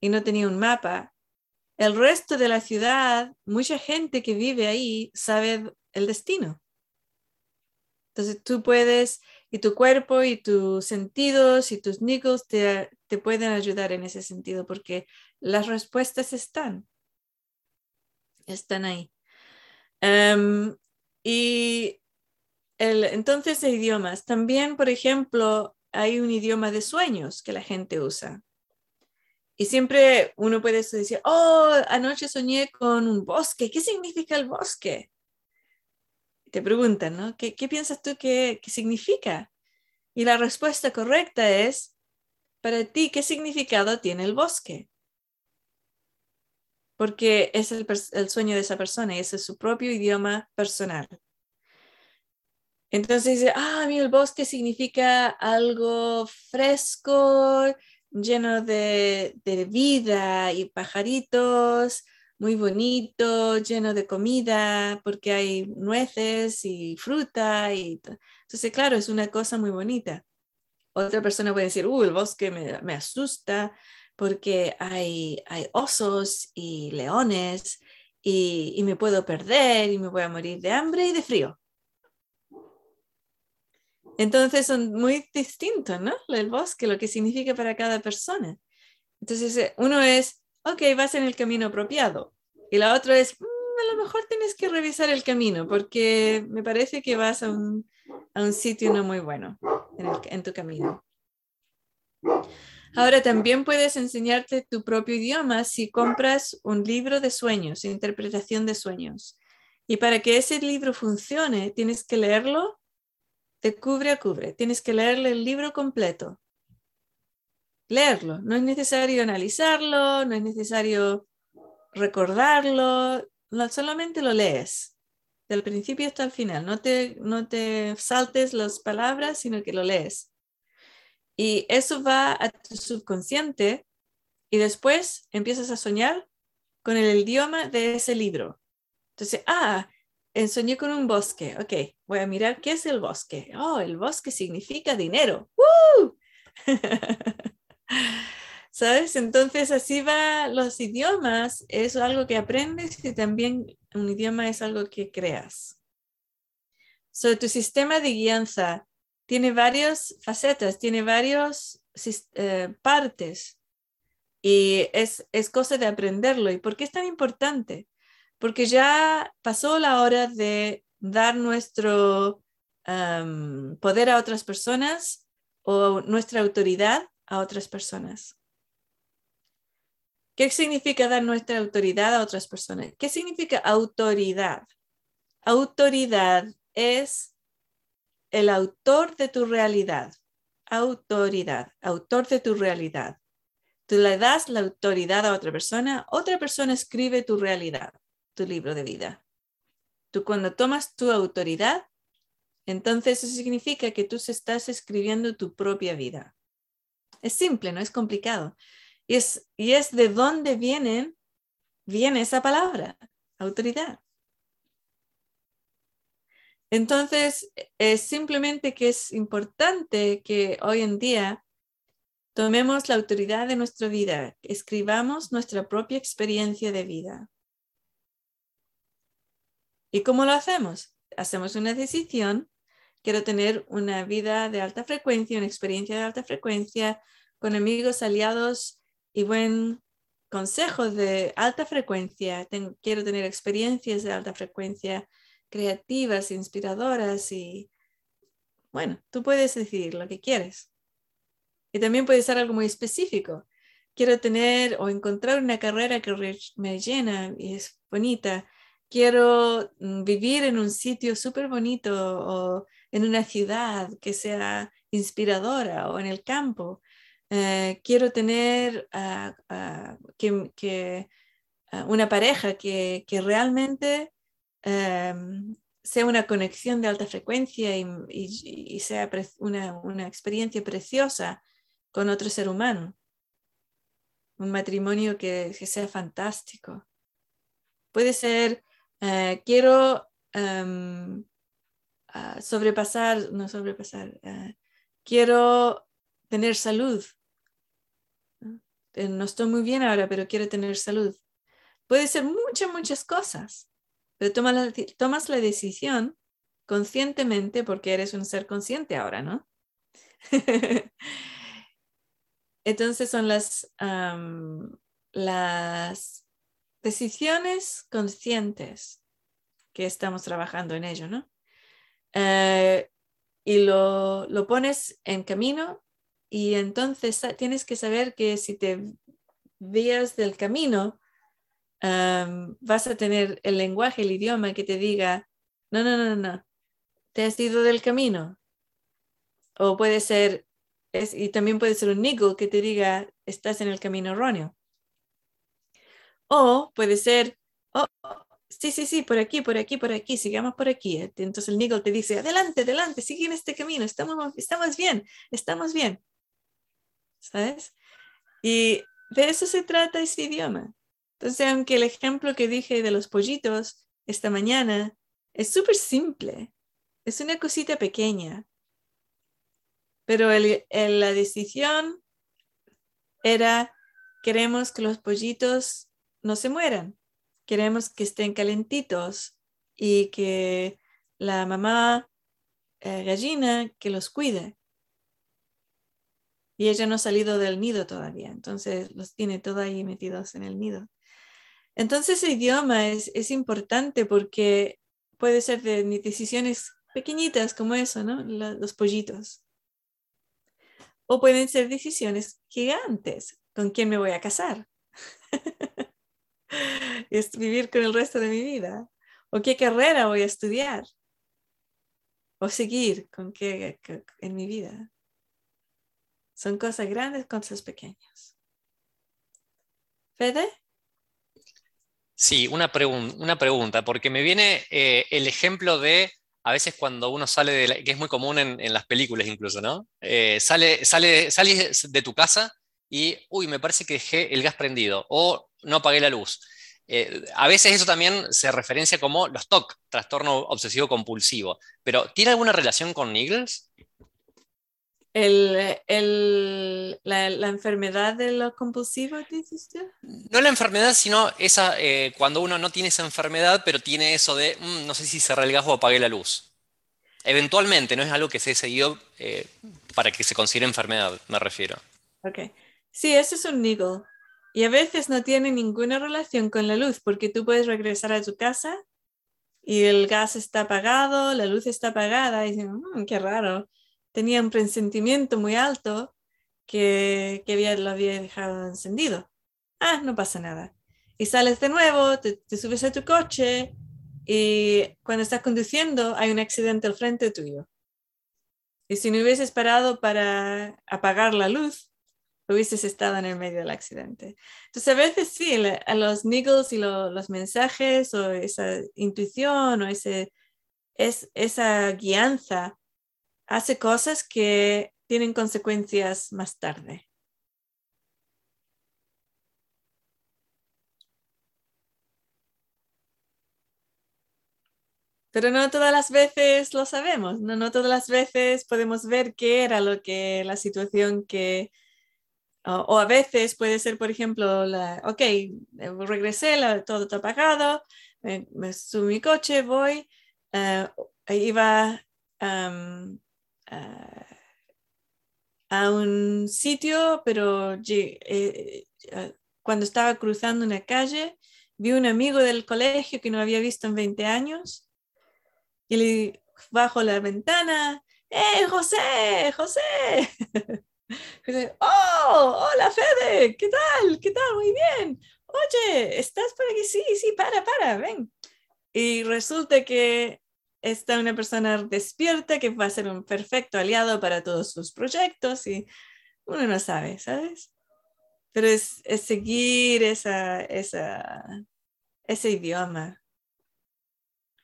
y no tenía un mapa, el resto de la ciudad, mucha gente que vive ahí sabe el destino. Entonces tú puedes, y tu cuerpo y tus sentidos y tus niggles te, pueden ayudar en ese sentido porque las respuestas están, están ahí. Em, y entonces idiomas. También, por ejemplo, hay un idioma de sueños que la gente usa. Y siempre uno puede decir, oh, anoche soñé con un bosque. ¿Qué significa el bosque? te preguntan, ¿no? ¿Qué, piensas tú que, significa? Y la respuesta correcta es, para ti, ¿qué significado tiene el bosque? Porque es el, sueño de esa persona y ese es su propio idioma personal. Entonces dice, ah, a mí el bosque significa algo fresco, lleno de, de vida y pajaritos, muy bonito, lleno de comida, porque hay nueces y fruta. Y Entonces, claro, es una cosa muy bonita. Otra persona puede decir, uh, el bosque me, me asusta porque hay, hay osos y leones y, y, me puedo perder y me voy a morir de hambre y de frío. Entonces son muy distintos, ¿no? El bosque, lo que significa para cada persona. Entonces, eh, uno es ok, vas en el camino apropiado. Y la otra es, mm, a lo mejor tienes que revisar el camino porque me parece que vas a un, a un sitio no muy bueno en, tu camino. Ahora también puedes enseñarte tu propio idioma si compras un libro de sueños, interpretación de sueños. Y para que ese libro funcione, tienes que leerlo de cubre a cubre, tienes que leerle el libro completo. Leerlo, no es necesario analizarlo, no es necesario recordarlo, solamente lo lees, del principio hasta el final. No te, no te saltes las palabras, sino que lo lees. Y eso va a tu subconsciente y después empiezas a soñar con el idioma de ese libro. Entonces, ah, soñé con un bosque. Ok, voy a mirar qué es el bosque. Oh, el bosque significa dinero. ¡Woo! ¿Sabes? Entonces así va los idiomas, es algo que aprendes y también un idioma es algo que creas. So, tu sistema de guianza tiene varias facetas, tiene varias eh, partes y es, es cosa de aprenderlo. ¿Y por qué es tan importante? Porque ya pasó la hora de dar nuestro poder a otras personas o nuestra autoridad a otras personas. ¿Qué significa dar nuestra autoridad a otras personas? ¿Qué significa autoridad? Autoridad es el autor de tu realidad. Autoridad, autor de tu realidad. Tú le das la autoridad a otra persona, otra persona escribe tu realidad, tu libro de vida. Tú cuando tomas tu autoridad, entonces eso significa que tú estás escribiendo tu propia vida. Es simple, no es complicado. Y es, y es de dónde vienen, viene esa palabra, autoridad. Entonces, es simplemente que es importante que hoy en día tomemos la autoridad de nuestra vida, escribamos nuestra propia experiencia de vida. ¿Y cómo lo hacemos? Hacemos una decisión, quiero tener una vida de alta frecuencia, una experiencia de alta frecuencia, con amigos, aliados y buen consejo de alta frecuencia. quiero tener experiencias de alta frecuencia creativas, inspiradoras y bueno, tú puedes decidir lo que quieres. Y también puede ser algo muy específico. Quiero tener o encontrar una carrera que me llena y es bonita. Quiero mm, vivir en un sitio súper bonito o en una ciudad que sea inspiradora o en el campo. Eh, quiero tener ah, ah, que, ah, una pareja que, que realmente Em, sea una conexión de alta frecuencia y, sea una, experiencia preciosa con otro ser humano. Un matrimonio que, sea fantástico. Puede ser, eh, quiero em, sobrepasar, no sobrepasar, eh, quiero tener salud. Eh, ¿no? estoy muy bien ahora, pero quiero tener salud. Puede ser muchas, muchas cosas pero tomas la, tomas la decisión conscientemente porque eres un ser consciente ahora, ¿no? Entonces son las, las decisiones conscientes que estamos trabajando en ello, ¿no? Eh, y lo, lo, pones en camino y entonces tienes que saber que si te vías del camino, vas a tener el lenguaje, el idioma que te diga, no, no, no, no, te has ido del camino. O puede ser, y también puede ser un niggle que te diga, estás en el camino erróneo. O puede ser, oh, sí, sí, sí, por aquí, por aquí, por aquí, sigamos por aquí. Entonces el niggle te dice, adelante, adelante, sigue en este camino, estamos, estamos bien, estamos bien. ¿Sabes? Y de eso se trata ese idioma. Entonces, aunque el ejemplo que dije de los pollitos esta mañana es súper simple, es una cosita pequeña, pero la decisión era, queremos que los pollitos no se mueran, queremos que estén calentitos y que la mamá eh, gallina que los cuide. Y ella no ha salido del nido todavía, entonces los tiene todos ahí metidos en el nido. Entonces el idioma es, importante porque puede ser de decisiones pequeñitas como eso, ¿no? los pollitos. o pueden ser decisiones gigantes. ¿Con quién me voy a casar? es vivir con el resto de mi vida. ¿O qué carrera voy a estudiar? ¿O seguir con qué en mi vida? Son cosas grandes, cosas pequeñas. ¿Fede? Sí, una, una pregunta, porque me viene eh, el ejemplo de a veces cuando uno sale de la, que es muy común en, las películas incluso, ¿no? Eh, sale, sale, sales de tu casa y, uy, me parece que dejé el gas prendido o no apagué la luz. Eh, a veces eso también se referencia como los TOC, trastorno obsesivo compulsivo, pero ¿tiene alguna relación con Niggles? El, la, enfermedad de lo compulsivo, dices tú? No la enfermedad, sino esa, eh, cuando uno no tiene esa enfermedad, pero tiene eso de, mm, no sé si cerré el gas o apagué la luz. Eventualmente, no es algo que se ha seguido eh, para que se considere enfermedad, me refiero. Ok. Sí, eso es un niggle. Y a veces no tiene ninguna relación con la luz, porque tú puedes regresar a tu casa y el gas está apagado, la luz está apagada, y dices, mm, qué raro tenía un presentimiento muy alto que, que lo había dejado encendido. Ah, no pasa nada. Y sales de nuevo, te, subes a tu coche y cuando estás conduciendo hay un accidente al frente tuyo. Y si no hubieses parado para apagar la luz, hubieses estado en el medio del accidente. Entonces, a veces sí, a los niggles y los mensajes o esa intuición o ese, es, esa guianza hace cosas que tienen consecuencias más tarde. Pero no todas las veces lo sabemos, no, no todas las veces podemos ver qué era lo que la situación que, o, a veces puede ser, por ejemplo, la, ok, eh, regresé, todo está apagado, me, me subí mi coche, voy, uh, iba a un sitio, pero eh, eh, cuando estaba cruzando una calle, vi un amigo del colegio que no había visto en 20 años y le bajo la ventana, ¡Eh, José! ¡José! ¡Oh! ¡Hola, Fede! ¿Qué tal? ¿Qué tal? Muy bien. Oye, ¿estás por aquí? Sí, sí, para, para, ven. Y resulta que está una persona despierta que va a ser un perfecto aliado para todos sus proyectos y uno no sabe, ¿sabes? Pero es, seguir esa, esa, ese idioma.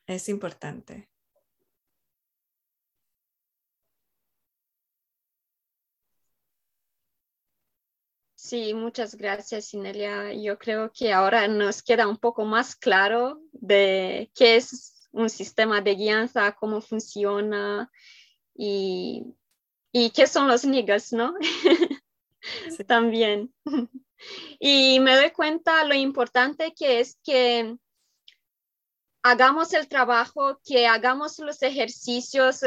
Es importante. Sí, muchas gracias, Inelia. Yo creo que ahora nos queda un poco más claro de qué es un sistema de guianza, cómo funciona y, y qué son los niggas, ¿no? También. y me doy cuenta lo importante que es que hagamos el trabajo, que hagamos los ejercicios,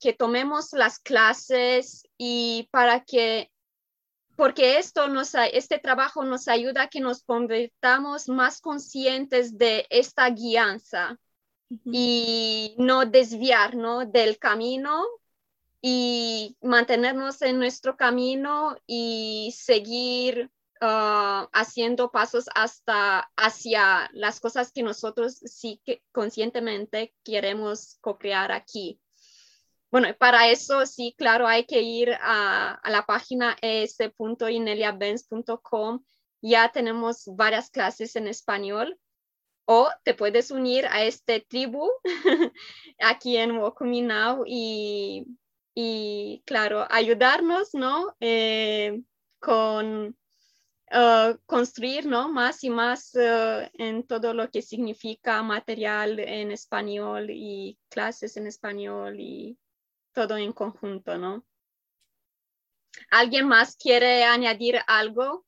que tomemos las clases y para que, porque esto nos, este trabajo nos ayuda a que nos convirtamos más conscientes de esta guianza y no desviar del camino y mantenernos en nuestro camino y seguir ah, haciendo pasos hasta hacia las cosas que nosotros sí que conscientemente queremos co-crear aquí. Bueno, para eso sí, claro, hay que ir a, a la página es.ineliabenz.com. Ya tenemos varias clases en español o te puedes unir a este tribu aquí en Welcome Now y, y, claro, ayudarnos, ¿no? Eh, con uh, construir, ¿no? Más y más uh, en todo lo que significa material en español y clases en español y todo en conjunto, ¿no? ¿Alguien más quiere añadir algo?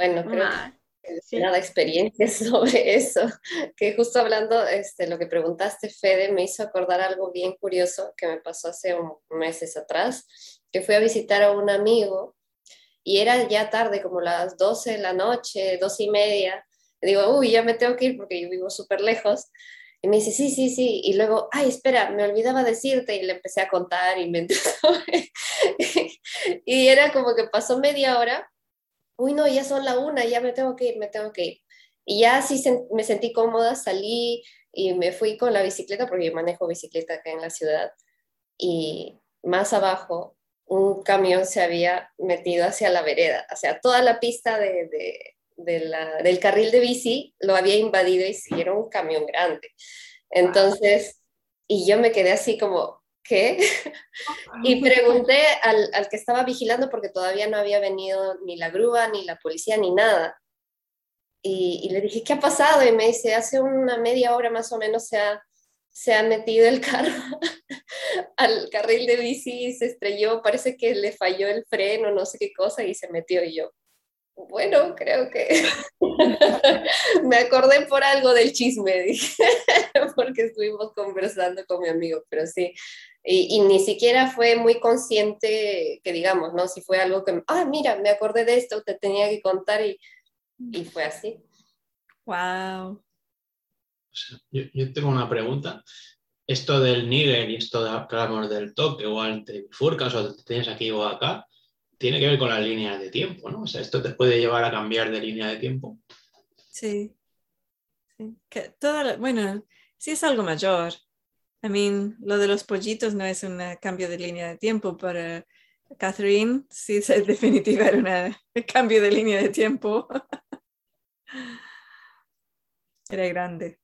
Bueno, creo que nada experiencias sobre eso, que justo hablando, este, lo que preguntaste, Fede, me hizo acordar algo bien curioso que me pasó hace un, meses atrás, que fui a visitar a un amigo y era ya tarde, como las 12 de la noche, 12 y media. Digo, uy, ya me tengo que ir porque yo vivo súper lejos. Y me dice, sí, sí, sí. Y luego, ay, espera, me olvidaba decirte. Y le empecé a contar y me Y era como que pasó media hora. Uy, no, ya son la una, ya me tengo que ir, me tengo que ir. Y ya sí me sentí cómoda, salí y me fui con la bicicleta, porque yo manejo bicicleta acá en la ciudad. Y más abajo, un camión se había metido hacia la vereda, o sea, toda la pista de, del carril de bici lo había invadido y era un camión grande. Entonces, y yo me quedé así como, ¿qué? y pregunté al, al, que estaba vigilando porque todavía no había venido ni la grúa, ni la policía, ni nada. Y, y le dije, ¿qué ha pasado? Y me dice, hace una media hora más o menos se ha, se ha metido el carro al carril de bici y se estrelló, parece que le falló el freno, no sé qué cosa, y se metió y yo bueno, creo que me acordé por algo del chisme, dije, porque estuvimos conversando con mi amigo, pero sí, y, ni siquiera fue muy consciente que digamos, ¿no? Si fue algo que, ah, mira, me acordé de esto, te tenía que contar y, y fue así. Wow. Yo, yo, tengo una pregunta. Esto del Níger y esto de, hablamos del toque o al te furcas o te tienes aquí o acá, tiene que ver con las líneas de tiempo, ¿no? O sea, esto te puede llevar a cambiar de línea de tiempo. Sí. sí. Que bueno, sí es algo mayor. I mean, lo de los pollitos no es un cambio de línea de tiempo para Catherine. Sí, es definitiva era un cambio de línea de tiempo. Era grande.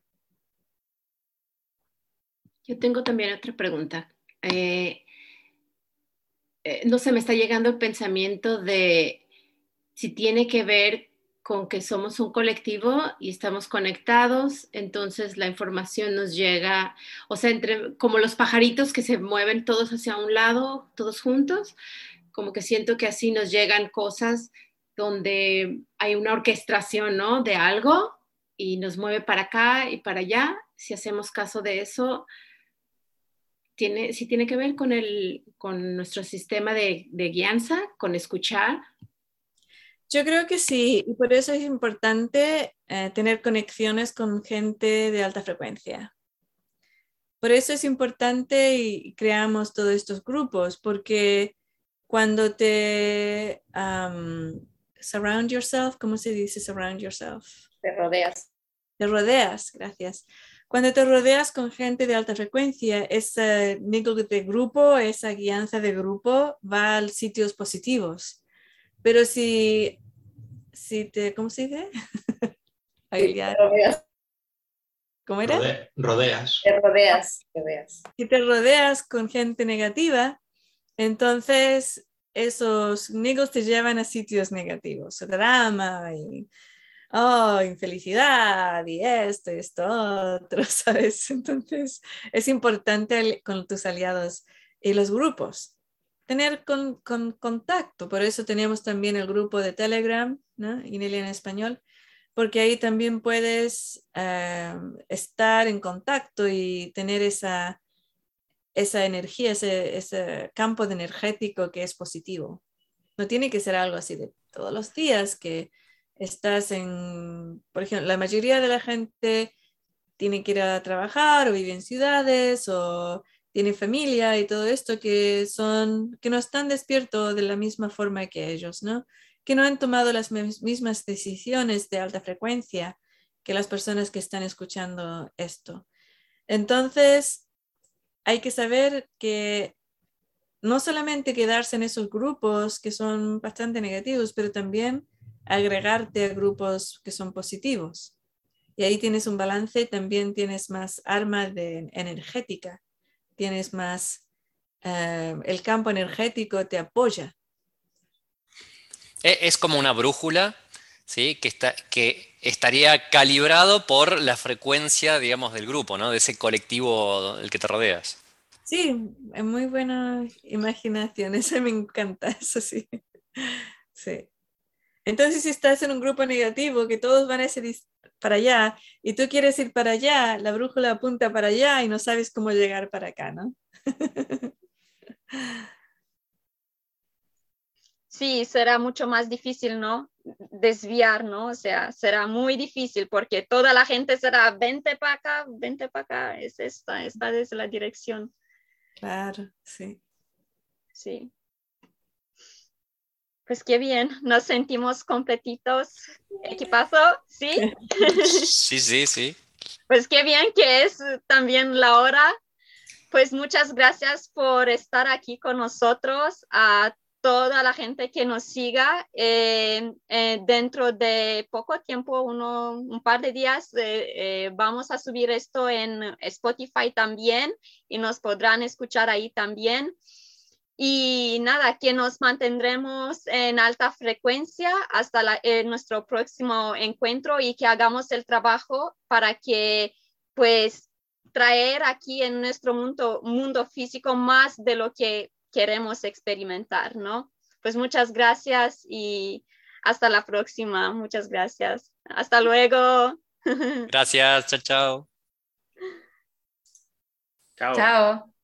Yo tengo también otra pregunta. Eh, eh, no se me está llegando el pensamiento de si tiene que ver con que somos un colectivo y estamos conectados, entonces la información nos llega, o sea, entre como los pajaritos que se mueven todos hacia un lado, todos juntos, como que siento que así nos llegan cosas donde hay una orquestación, ¿no? De algo y nos mueve para acá y para allá. Si hacemos caso de eso, tiene, sí tiene que ver con, el, con nuestro sistema de, de guianza, con escuchar. Yo creo que sí, y por eso es importante eh, tener conexiones con gente de alta frecuencia. Por eso es importante y creamos todos estos grupos, porque cuando te surround yourself, ¿cómo se dice surround yourself? Te rodeas. Te rodeas, gracias. Cuando te rodeas con gente de alta frecuencia, ese niggle de grupo, esa guianza de grupo va a sitios positivos. Pero si, si te, ¿cómo se dice? ¿Cómo era? rodeas. Te rodeas, rodeas. Si te rodeas con gente negativa, entonces esos niggles te llevan a sitios negativos, drama y oh, infelicidad y esto y esto otro, ¿sabes? Entonces es importante con tus aliados y los grupos tener con, contacto. Por eso tenemos también el grupo de Telegram. Inelia en español, porque ahí también puedes eh, estar en contacto y tener esa, esa energía, ese, ese campo de energético que es positivo. No tiene que ser algo así de todos los días que estás en, por ejemplo, la mayoría de la gente tiene que ir a trabajar o vive en ciudades o tiene familia y todo esto que son, que no están despiertos de la misma forma que ellos, ¿no? Que no han tomado las mismas decisiones de alta frecuencia que las personas que están escuchando esto. Entonces, hay que saber que no solamente quedarse en esos grupos que son bastante negativos, pero también agregarte a grupos que son positivos. Y ahí tienes un balance, también tienes más arma de energética, tienes más, eh, el campo energético te apoya. E, es como una brújula, ¿sí? que, está, que estaría calibrado por la frecuencia, digamos, del grupo, ¿no? de ese colectivo del que te rodeas. Sí, es muy buena imaginación, eso me encanta, eso sí. Sí. Entonces, si estás en un grupo negativo, que todos van a ir para allá, y tú quieres ir para allá, la brújula apunta para allá y no sabes cómo llegar para acá, ¿no? sí, será mucho más difícil, ¿no? Desviar, ¿no? O sea, será muy difícil porque toda la gente será, vente para acá, vente para acá, es esta, esta es la dirección. Claro, sí. Sí. Pues qué bien, nos sentimos completitos. Equipazo, ¿sí? Sí, sí, sí. Pues qué bien que es también la hora. Pues muchas gracias por estar aquí con nosotros, a toda la gente que nos siga. Eh, eh, dentro de poco tiempo, uno, un par de días, eh, vamos a subir esto en Spotify también y nos podrán escuchar ahí también. Y nada, que nos mantendremos en alta frecuencia hasta nuestro próximo encuentro y que hagamos el trabajo para que pues traer aquí en nuestro mundo, mundo físico más de lo que queremos experimentar, ¿no? Pues muchas gracias y hasta la próxima. Muchas gracias. Hasta luego. Gracias, chao, chao. Chao. Chao.